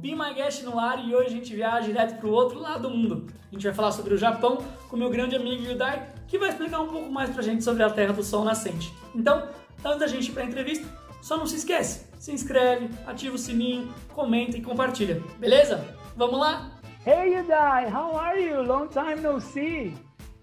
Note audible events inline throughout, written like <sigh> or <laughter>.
Be My Guest no ar e hoje a gente viaja direto para o outro lado do mundo. A gente vai falar sobre o Japão com meu grande amigo Yudai, que vai explicar um pouco mais pra gente sobre a Terra do Sol Nascente. Então, antes da gente ir para a entrevista, só não se esquece, se inscreve, ativa o sininho, comenta e compartilha, beleza? Vamos lá? Hey Yudai, how are you? Long time no see.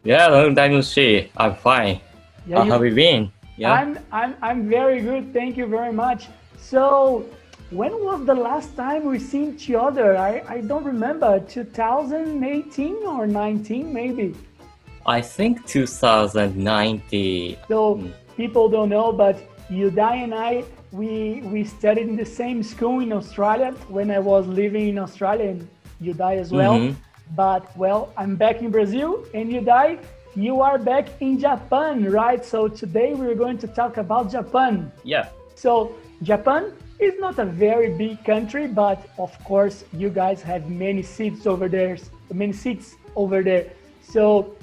Yeah, long time no see. I'm fine. Yeah, How you- have you been? Yeah. I'm, I'm, I'm very good, thank you very much. So, when was the last time we seen each other? I, I don't remember, 2018 or 19 maybe. I think 2090. So Mm. people don't know, but Yudai and I, we we studied in the same school in Australia when I was living in Australia and Yudai as well. Mhm. But well, I'm back in Brazil and Yudai, you are back in Japan, right? So today we're going to talk about Japan. Yeah. So Japan is not a very big country, but of course you guys have many seats over there, many cities over there. So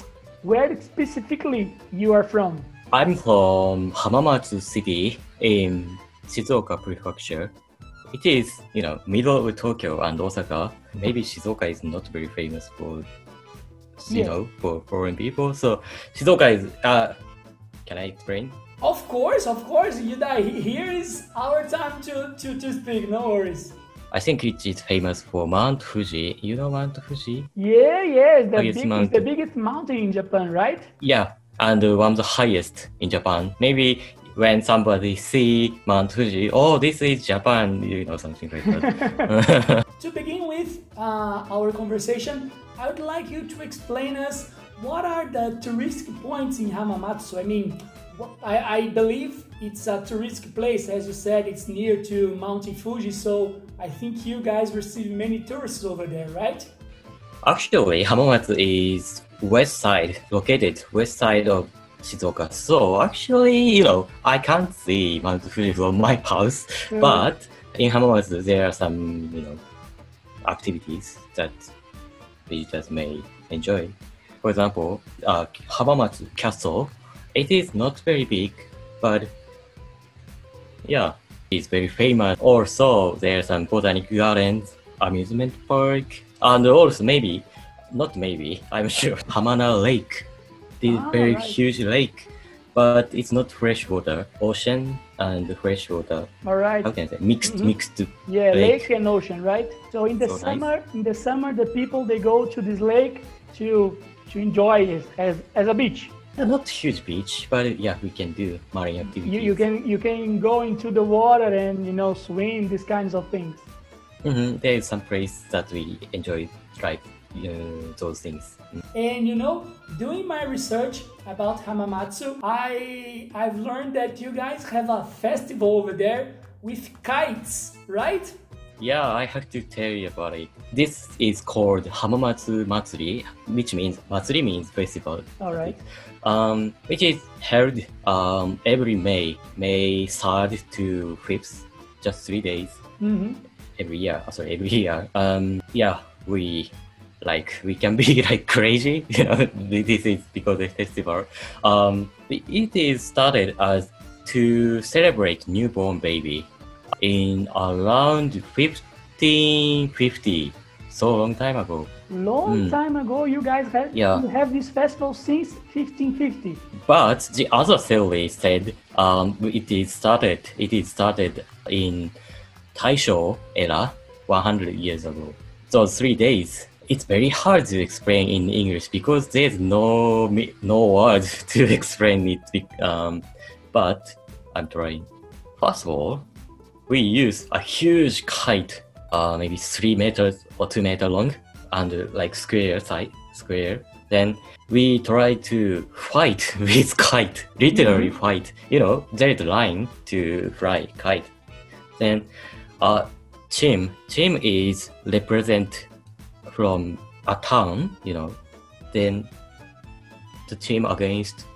where specifically you are from? I'm from Hamamatsu City in Shizuoka Prefecture. It is, you know, middle of Tokyo and Osaka. Maybe Shizuoka is not very famous for, you Yeah. know, for foreign people. So Shizuoka is. Uh, can I explain? Of course, of course, Yudai, he- here is our time to, to, to speak, no worries. I think it is famous for Mount Fuji. You know Mount Fuji? Yeah, yeah, it's the, Highest big, it's the biggest mountain in Japan, right? Yeah, and uh, one of the highest in Japan. Maybe when somebody see Mount Fuji, oh, this is Japan, you know, something like that. <laughs> To begin with uh, our conversation, I would like you to explain us what are the touristic points in Hamamatsu. I mean, wh- I, I believe it's a touristic place, as you said, it's near to Mountain Fuji, so I think you guys receive many tourists over there, right? Actually, Hamamatsu is west side, located west side of Shizuoka. So actually, you know, I can't see Mount Fuji from my house, Mm. but in Hamamatsu there are some, you know, activities that visitors may enjoy. For example, uh, Hamamatsu Castle. It is not very big, but yeah, it's very famous. Also, there's some botanic gardens, amusement park, and also maybe, not maybe, <laughs> I'm sure, Hamana Lake. This Ah, very right. huge lake, but it's not fresh water. Ocean and fresh water. All right. How can I say? Mixed, Mhm. mixed. Yeah, Lake. lake. and ocean, right? So in the So nice. summer, in the summer, the people they go to this lake to to enjoy it as as a beach. Uh, Not huge beach, but yeah, we can do marine activities. You, you can you can go into the water and you know swim these kinds of things. hmm There is some place that we enjoy, like uh, those things. And you know, doing my research about Hamamatsu, I I've learned that you guys have a festival over there with kites, right? Yeah, I have to tell you about it. This is called Hamamatsu Matsuri, which means Matsuri means festival. All right. Um, which is held um, every May, May 3rd to 5th, just three days hmm every year. uh, Sorry, every year. Um, yeah, we like we can be <laughs> like crazy. You <laughs> know, this is because of festival. Um, it is started as to celebrate newborn baby in around 1550. So long time ago. Long Mm. time ago, you guys have Yeah. you have this festival since 1550. But the other theory said um, it is started. It is started in Taisho era, 100 years ago. So three days. It's very hard to explain in English because there's no no word <laughs> to <laughs> explain it. Um, but I'm trying. First of all, we use a huge kite, uh, maybe three meters or two meter long, and uh, like square side square. Then we try to fight <laughs> with kite, literally fight. You know, there is a line to fly kite. Then, uh, team team is represent from a town. You know, then the team against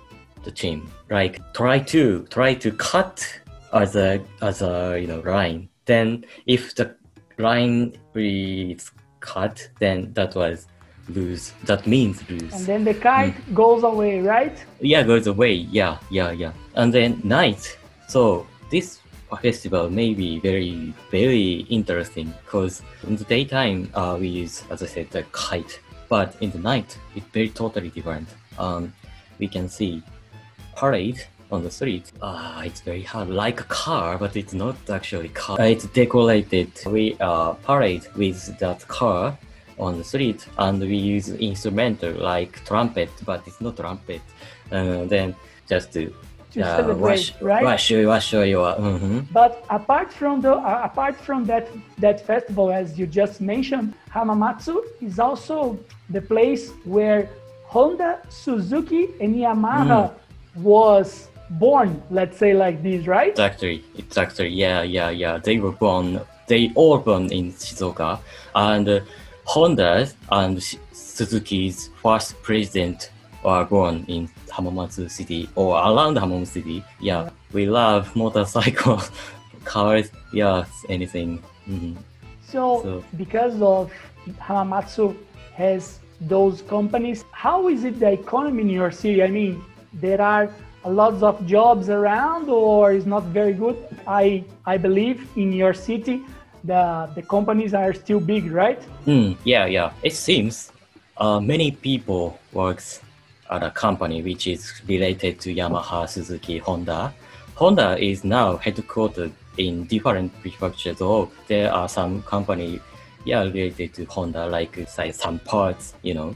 the team. Like try to try to cut as a as a you know line. Then if the line is cut, then that was lose. That means lose. And then the kite goes away, right? yeah, goes away. Yeah, yeah, yeah. And then night. So this festival may be very, very interesting because in the daytime uh, we use, as I said, the kite, but in the night it's very totally different. Um, we can see parade on the street. Ah, it's very hard, like a car, but it's not actually car. Uh, it's decorated. We uh, parade with that car on the street, and we use instrumental like trumpet, but it's not trumpet. Uh, then just to uh, celebrate, wash, right? wash, wash your. mhm. But apart from the uh, apart from that that festival, as you just mentioned, Hamamatsu is also the place where Honda, Suzuki, and Yamaha was born. Let's say like this, right? exactly actually, yeah, yeah, yeah. They were born, they all born in Shizuoka, and uh, Honda and Suzuki's first president were born in Hamamatsu City or around Hamamatsu City. Yeah, we love motorcycles <laughs> cars, yes, anything. Mhm. So, So- because of Hamamatsu has those companies, how is it the economy in your city? I mean, there are lots of jobs around, or is not very good. I I believe in your city, the the companies are still big, right? Mm, yeah, yeah. It seems uh, many people works at a company which is related to Yamaha, Suzuki, Honda. Honda is now headquartered in different prefectures. Or there are some company, yeah, related to Honda, like say some parts, you know,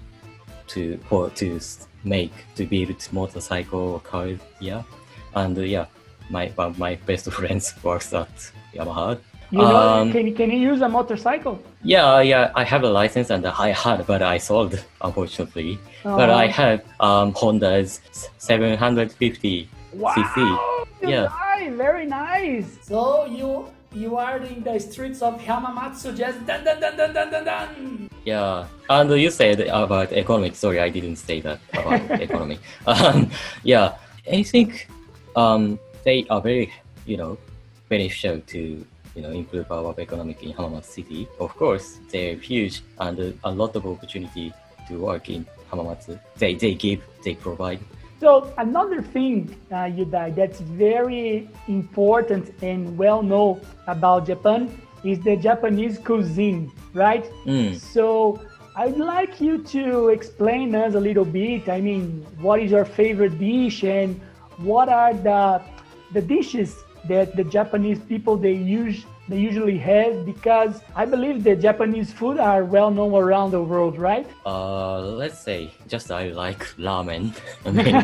to for to make to build motorcycle or cars. Yeah, and uh, yeah, my one of my best <laughs> friends works at Yamaha. You know, Um, can can you use a motorcycle? Yeah, yeah, I have a license and I had, but I sold, unfortunately. But I Oh. have um, Honda's 750 Wow, cc. you Yeah. guy, very nice. So you you are in the streets of Hamamatsu just dun dun dun dun dun dun dun. Yeah, and you said about economic. Sorry, I didn't say that about <laughs> economy. Um, yeah, I think um, they are very, you know, beneficial to you know improve our economic in Hamamatsu City. Of course, they're huge and a lot of opportunity to work in Hamamatsu. They they give, they provide. So another thing, uh, Yudai, that's very important and well known about Japan is the Japanese cuisine, right? Mm. So I'd like you to explain us a little bit. I mean, what is your favorite dish and what are the the dishes that the Japanese people they use they usually have? Because I believe the Japanese food are well known around the world, right? Uh, let's say just I like ramen. <laughs> I mean,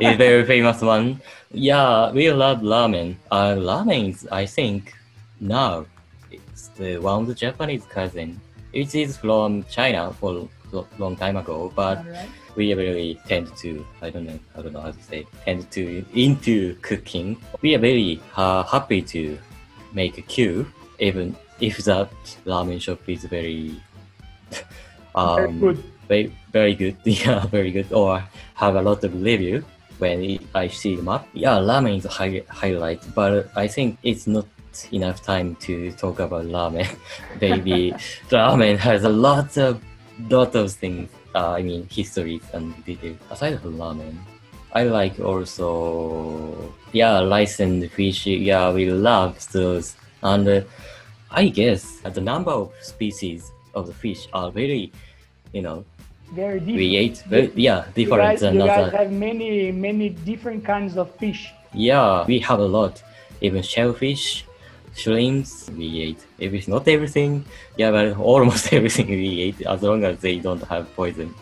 it's very famous one. Yeah, we love ramen. Uh, ramen is, I think, now it's the one of the Japanese cousin. It is from China for a long time ago, but Alright. we really tend to I don't know I don't know how to say tend to into cooking. We are very uh, happy to make a queue, even if that ramen shop is very <laughs> um, Very good. very very good. <laughs> Yeah, very good. Or have a lot of review when I see them up. Yeah, ramen is a high, highlight, but I think it's not enough time to talk about ramen. <laughs> Maybe ramen has a lot of lot of things. Uh, I mean, histories and details. Aside from ramen, I like also yeah, rice and fish. Yeah, we love those, and uh, I guess the number of species of the fish are very, you know, Very different. we ate very, yeah You different guys, than you guys other. have many, many different kinds of fish. Yeah, we have a lot. Even shellfish, shrimps, we ate. Everything, not everything. Yeah, but <laughs> almost <laughs> everything we ate, as long as they don't have poison.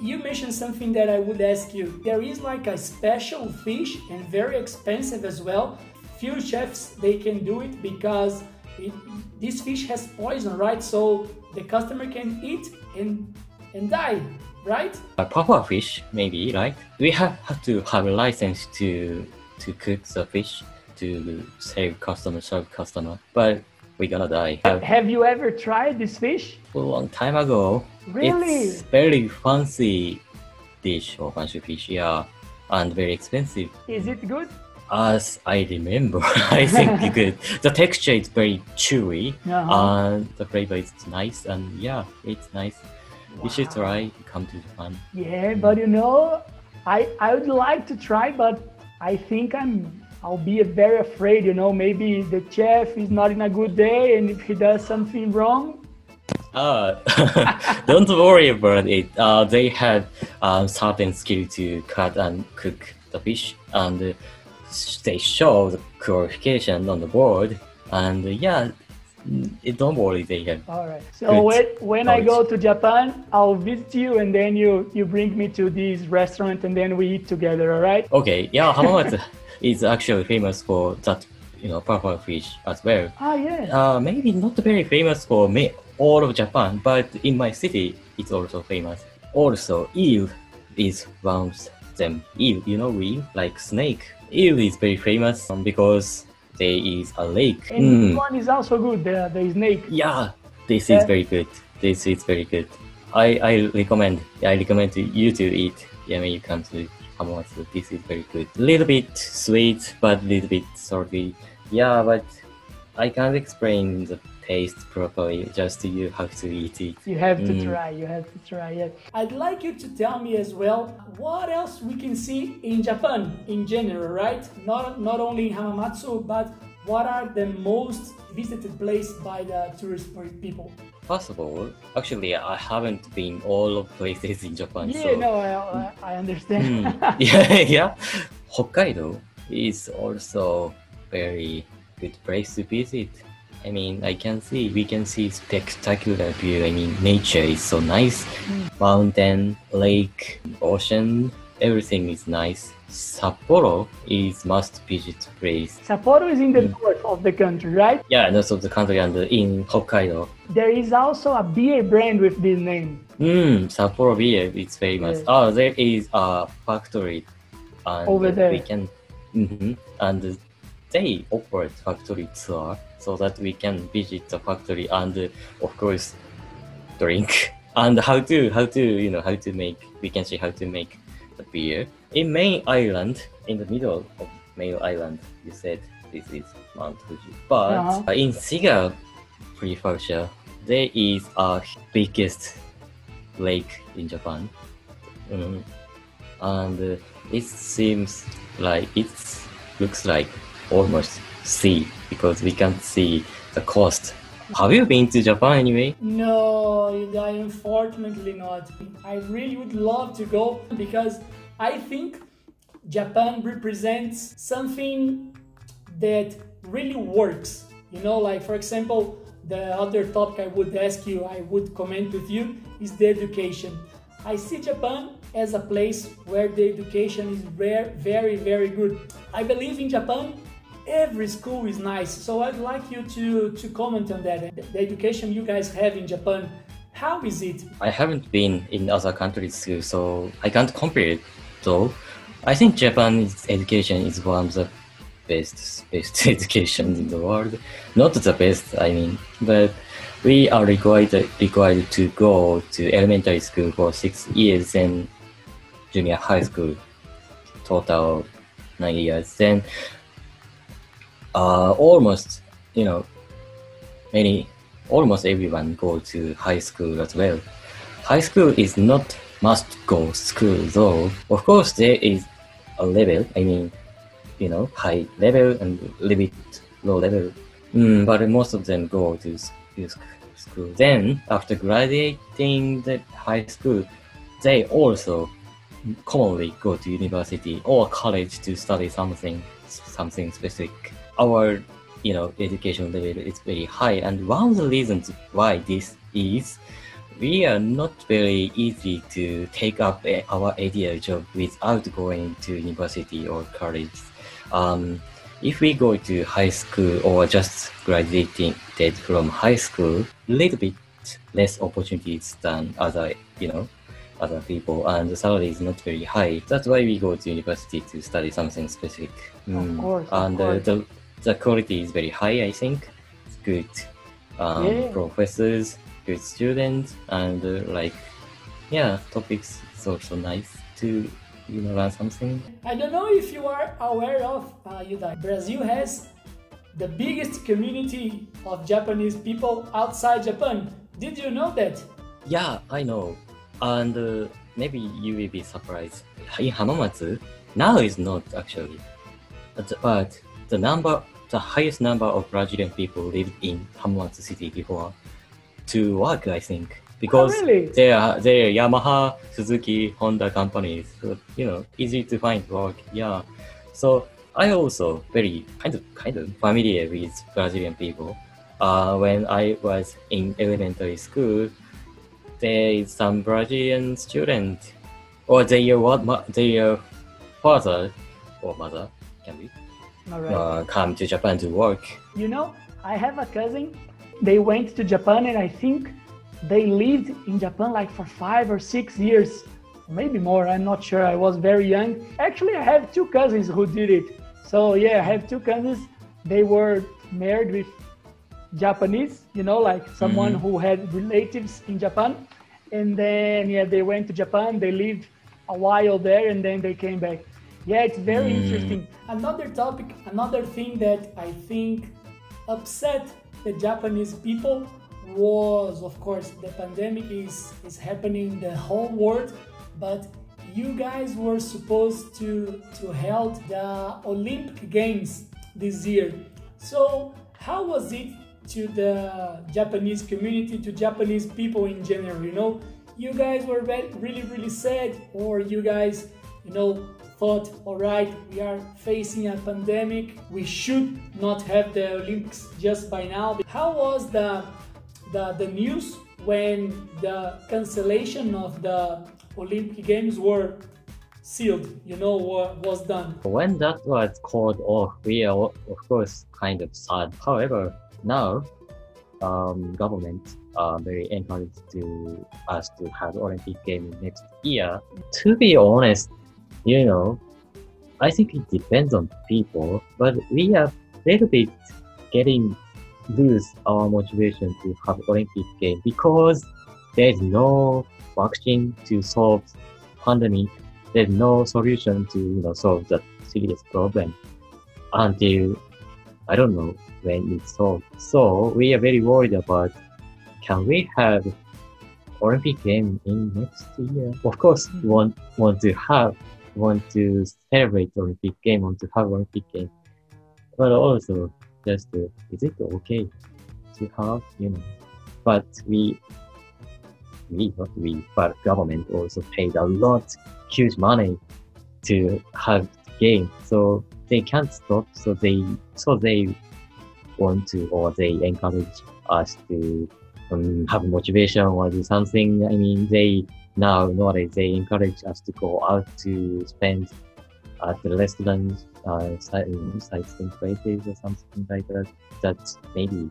You mentioned something that I would ask you. There is like a special fish and very expensive as well. Few chefs they can do it because it, this fish has poison, right? So the customer can eat and and die, right? A puffer fish, maybe, right? We have, have to have a license to to cook the fish to save customer, serve customer. But we're gonna die. Have you ever tried this fish? a long time ago. Really? It's very fancy dish or fancy fish, yeah, and very expensive. Is it good? As I remember, <laughs> I think good. <laughs> The texture is very chewy, Uh-huh. and the flavor is nice, and yeah, it's nice. You should try. Come to Japan. Yeah, but you know, I I would like to try, but I think I'm I'll be very afraid, you know, maybe the chef is not in a good day and if he does something wrong. Uh, <laughs> don't worry about it. Uh, they have um, certain skill to cut and cook the fish, and uh, they show the qualification on the board. And uh, yeah, it, don't worry, they have. All right. So when, when I go to Japan, I'll visit you and then you, you bring me to this restaurant and then we eat together, all right? Okay, yeah, How Hamamatsu <laughs> is actually famous for that, you know, puffer fish as well. Ah, yeah. Uh, maybe not very famous for me, all of Japan, but in my city, it's also famous. Also, eel is one of them. Eel, you know, eel, like snake. Eel is very famous because there is a lake. And Mm, one is also good, the, the snake. yeah, this Yeah. is very good. This is very good. I, I recommend, I recommend you to eat. Yeah, when you come to Hamamatsu, this is very good. A little bit sweet, but a little bit salty. Yeah, but I can't explain the taste properly. Just you have to eat it. You have to Mm. try, you have to try it. I'd like you to tell me as well what else we can see in Japan in general, right? Not not only in Hamamatsu, but what are the most visited place by the tourist people? First of all, actually, I haven't been all of places in Japan. Yeah, so no, I, I understand. Hmm. <laughs> yeah, <laughs> yeah. Hokkaido is also very good place to visit. I mean, I can see we can see spectacular view. I mean, nature is so nice. Mountain, lake, ocean, everything is nice. Sapporo is must visit place. Sapporo is in the Mm. north of the country, right? Yeah, north of the country and in Hokkaido. There is also a beer brand with this name. Mm, Sapporo beer is famous. Yes. Oh, there is a factory and Over there. we can hmm and they operate factory tour so that we can visit the factory and of course drink <laughs> and how to how to you know how to make we can see how to make the beer in main island in the middle of main island you said this is mount fuji but Uh-huh. in Shiga prefecture there is a biggest lake in japan Mhm. and uh, it seems like it looks like almost sea because we can't see the coast have you been to japan anyway No, I unfortunately not. I really would love to go because I think Japan represents something that really works. You know, like for example, the other topic I would ask you, I would comment with you, is the education. I see Japan as a place where the education is very, very, very good. I believe in Japan, every school is nice. So I'd like you to, to comment on that. The education you guys have in Japan, how is it? I haven't been in other countries too, so I can't compare it. Though I think Japan's education is one of the best best <laughs> education in the world. Not the best, I mean, but we are required required to go to elementary school for six years and junior high school, total nine years. Then uh, almost you know many almost everyone go to high school as well. High school is not must go school though. Of course there is a level, I mean, you know, high level and a little bit low level. Mm, but most of them go to school. Then after graduating the high school, they also commonly go to university or college to study something something specific. Our you know education level is very high, and one of the reasons why this is we are not very easy to take up a, our ideal job without going to university or college. Um, if we go to high school or just graduated from high school, little bit less opportunities than other, you know, other people, and the salary is not very high. That's why we go to university to study something specific. Mm. course, of and uh, the the quality is very high. I think it's good um, Yeah. professors, good students, and uh, like yeah, topics is also nice to you know learn something. I don't know if you are aware of, uh, Yudai. Brazil has the biggest community of Japanese people outside Japan. Did you know that? Yeah, I know. And uh, maybe you will be surprised. In Hamamatsu, now is not actually. but the number, the highest number of Brazilian people lived in Hamamatsu City before to work, I think, because Oh, really? they are they are Yamaha, Suzuki, Honda companies. So, you know, easy to find work. Yeah. So I also very kind of kind of familiar with Brazilian people. Uh, when I was in elementary school, there is some Brazilian student, or their what their father or mother can be right. uh, come to Japan to work. You know, I have a cousin. They went to Japan, and I think they lived in Japan like for five or six years, maybe more. I'm not sure. I was very young. Actually, I have two cousins who did it. So yeah, I have two cousins. They were married with Japanese, you know, like someone Mhm. who had relatives in Japan. And then yeah, they went to Japan. They lived a while there, and then they came back. Yeah, it's very Mm. interesting. Another topic, another thing that I think upset the Japanese people was, of course, the pandemic is, is happening in the whole world, but you guys were supposed to, to held the Olympic Games this year. So how was it to the Japanese community, to Japanese people in general? You know, you guys were really, really sad, or you guys, you know, thought, all right, we are facing a pandemic. We should not have the Olympics just by now. How was the the, the news when the cancellation of the Olympic Games were sealed? You know, wa- was done. When that was called off, we are of course kind of sad. However, now um, government are very encouraged to us to have Olympic Games next year. To be honest, you know, I think it depends on people, but we are a little bit getting lose our motivation to have Olympic game because there is no vaccine to solve pandemic. There's no solution to you know solve that serious problem until I don't know when it's solved. So we are very worried about can we have Olympic game in next year? Of course, we want want to have want to celebrate Olympic game, want to have Olympic game, but also just uh, is it okay to have you know? But we we not we but government also paid a lot huge money to have game, so they can't stop. So they so they want to or they encourage us to um, have motivation or do something. I mean, they now nowadays they encourage us to go out to spend at the restaurants, uh, sight- sightseeing places or something like that. That maybe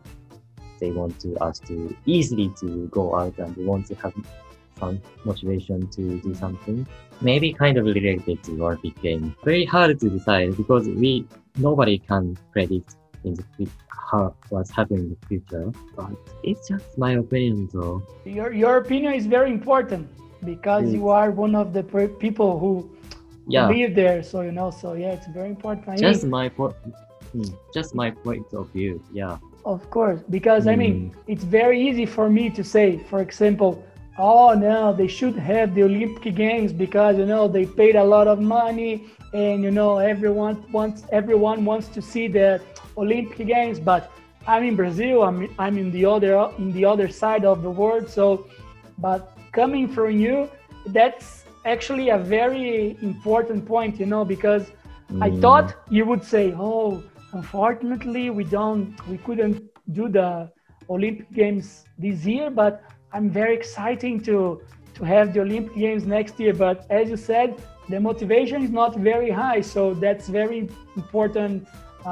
they want to us to easily to go out and they want to have some motivation to do something. Maybe kind of related to Olympic game. Very hard to decide because we nobody can predict in the how what's happening in the future. But it's just my opinion, though. Your your opinion is very important because Mm. you are one of the people who Yeah, live there. So you know. So yeah, it's very important. I just mean, my point. Just my point of view. Yeah. of course, because I mean, Mm. it's very easy for me to say, for example, oh no, they should have the Olympic Games because you know they paid a lot of money and you know everyone wants everyone wants to see the Olympic Games. But I'm in Brazil. I'm I'm in the other in the other side of the world. So, but coming from you, that's actually a very important point, you know, because I Mm. thought you would say, "Oh, unfortunately, we don't, we couldn't do the Olympic Games this year." But I'm very exciting to to have the Olympic Games next year. But as you said, the motivation is not very high, so that's very important.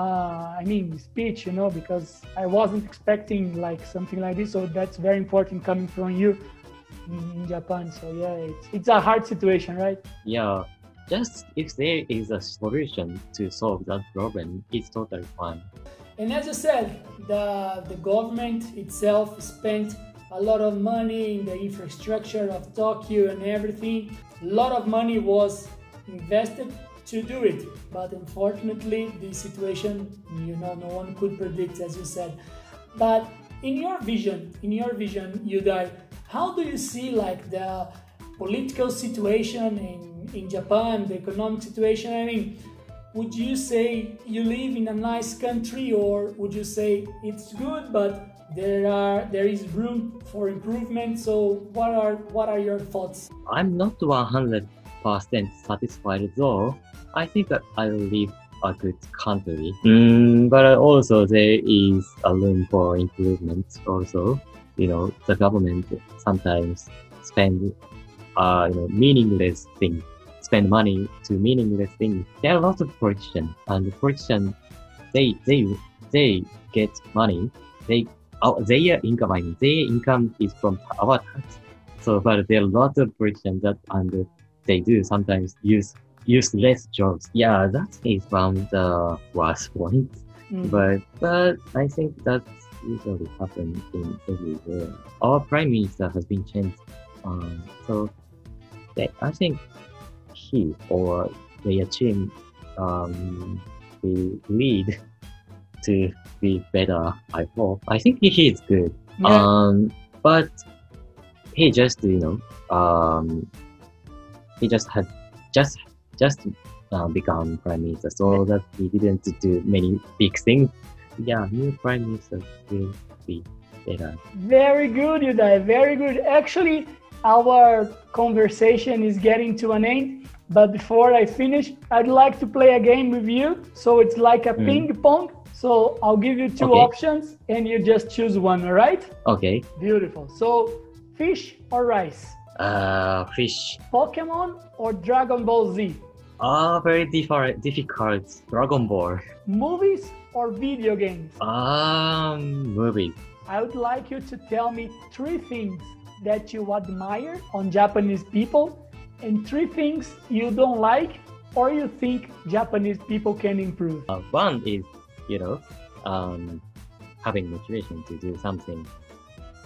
Uh, I mean, speech, you know, because I wasn't expecting like something like this. So that's very important coming from you in, in Japan. So yeah, it's it's a hard situation, right? Yeah. Just if there is a solution to solve that problem, it's totally fine. And as you said, the, the government itself spent a lot of money in the infrastructure of Tokyo and everything. A lot of money was invested to do it, but unfortunately, the situation, you know, no one could predict, as you said. But in your vision, in your vision, Yudai, how do you see like the political situation in, in Japan, the economic situation? I mean, would you say you live in a nice country or would you say it's good but there are there is room for improvement so what are what are your thoughts I'm not 100% satisfied though. I think that I live a good country. Mm, but also there is a room for improvement also. You know, the government sometimes spend uh, you know, meaningless things, spend money to meaningless things. There are lots of politicians and the politicians, they, they, they get money. They, uh, their income, I mean, their income is from our tax. So, but there are lots of politicians that, and they do sometimes use useless jobs. Yeah, that is one of the worst points. Mm. But but I think that's usually happen in everywhere. Our prime minister has been changed. Um, so they, I think he or their team um, will lead to be better. I hope. I think he is good. Yeah. Um, but he just you know um, he just had just just uh, become prime minister, so that he didn't do many big things. Yeah, new prime minister will be better. Very good, Yudai. Very good. Actually, our conversation is getting to an end. But before I finish, I'd like to play a game with you. So it's like a Mm. ping pong. So I'll give you two Okay. options and you just choose one, all right? Okay. Beautiful. So fish or rice? Uh, fish. Pokemon or Dragon Ball Z? Ah, very different, difficult. Dragon Ball. Movies or video games? Um, movies. I would like you to tell me three things that you admire on Japanese people and three things you don't like or you think Japanese people can improve. Uh, one is, you know, um, having motivation to do something,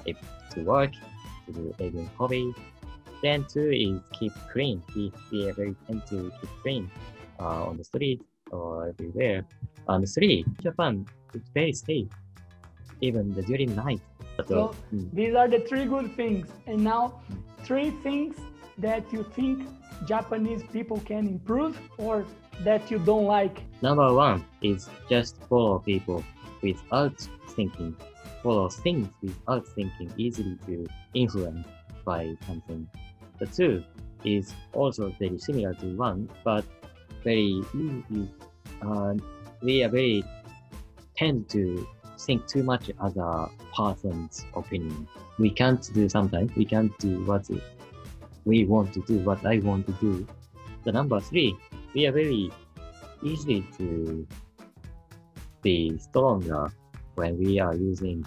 if to work, to do even hobby. Then two is keep clean. Be, be very tend to keep clean uh, on the street or everywhere. And three, Japan is very safe, even during night. So, mm, These are the three good things. And now, three things that you think Japanese people can improve or that you don't like. Number one is just follow people without thinking. Follow things without thinking, easily to influence by something. The two is also very similar to one, but very easy. Uh, we are very tend to think too much other person's opinion. We can't do sometimes. We can't do what we want to do, what I want to do. The number three, we are very easy to be stronger when we are using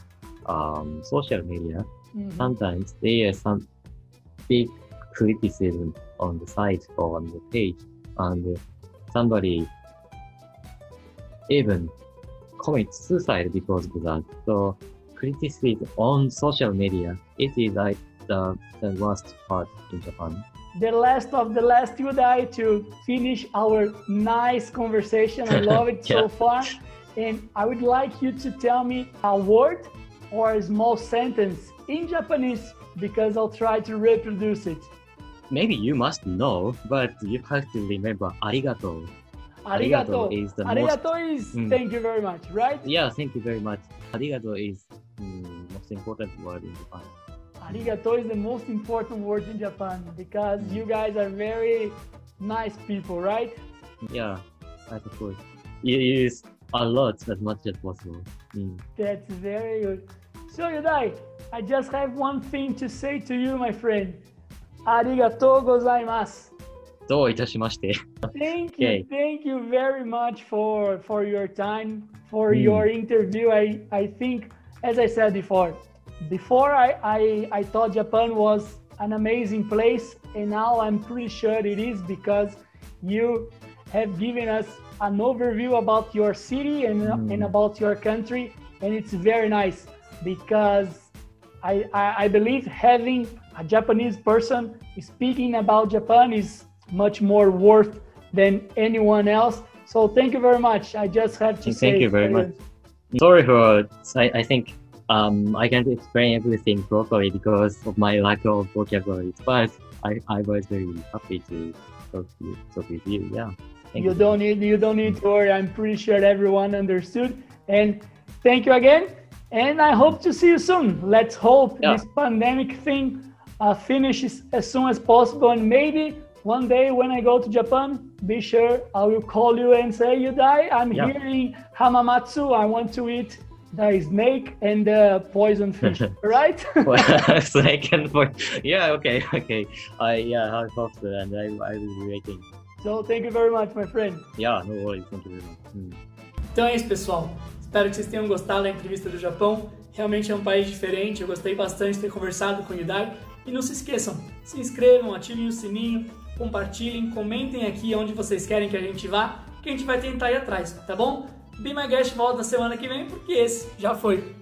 um, social media. Mhm. Sometimes there is some big criticism on the site or on the page, and somebody even commits suicide because of that. So criticism on social media, it is like the, the worst part in Japan. The last of the last Yudai to finish our nice conversation. I love it <laughs> so far. And I would like you to tell me a word or a small sentence in Japanese because I'll try to reproduce it. Maybe you must know, but you have to remember arigato. Arigato. is the most Arigato is Mm. thank you very much, right? Yeah, thank you very much. Arigato is mm, most important word in Japan. Arigato is the most important word in Japan because you guys are very nice people, right? Yeah, I suppose. You use a lot as much as possible. Mm. That's very good. So, Yudai, I just have one thing to say to you, my friend. Arigato gozaimasu. どういたしまして。 Thank you, Okay. thank you very much for for your time, for Mm. your interview. I I think, as I said before, before I, I I thought Japan was an amazing place, and now I'm pretty sure it is because you have given us an overview about your city and Mm. and about your country, and it's very nice because I, I, I believe having a Japanese person speaking about Japan is much more worth than anyone else. So thank you very much. I just have to Thank say you very much. Sorry for, I, I think um, I can't explain everything properly because of my lack of vocabulary, but I, I was very happy to talk, to you, talk with you. Yeah. Thank you don't need you don't need to worry. I'm pretty sure everyone understood. And thank you again. And I hope to see you soon. Let's hope Yeah. this pandemic thing uh, finishes as soon as possible. And maybe one day when I go to Japan, be sure I will call you and say, Yudai, I'm Yeah. here in Hamamatsu. I want to eat the snake and the poison <laughs> fish. right? <laughs> Well, <laughs> second for yeah okay okay I yeah I hope so and I I will be waiting so thank you very much, my friend. yeah no worries thank you very much Mm. Então é isso, pessoal. Espero que vocês tenham gostado da entrevista do Japão. Realmente é um país diferente. Eu gostei bastante de ter conversado com o Yudai. E não se esqueçam, se inscrevam, ativem o sininho, compartilhem, comentem aqui onde vocês querem que a gente vá, que a gente vai tentar ir atrás, tá bom? Be My Guest volta semana que vem, porque esse já foi.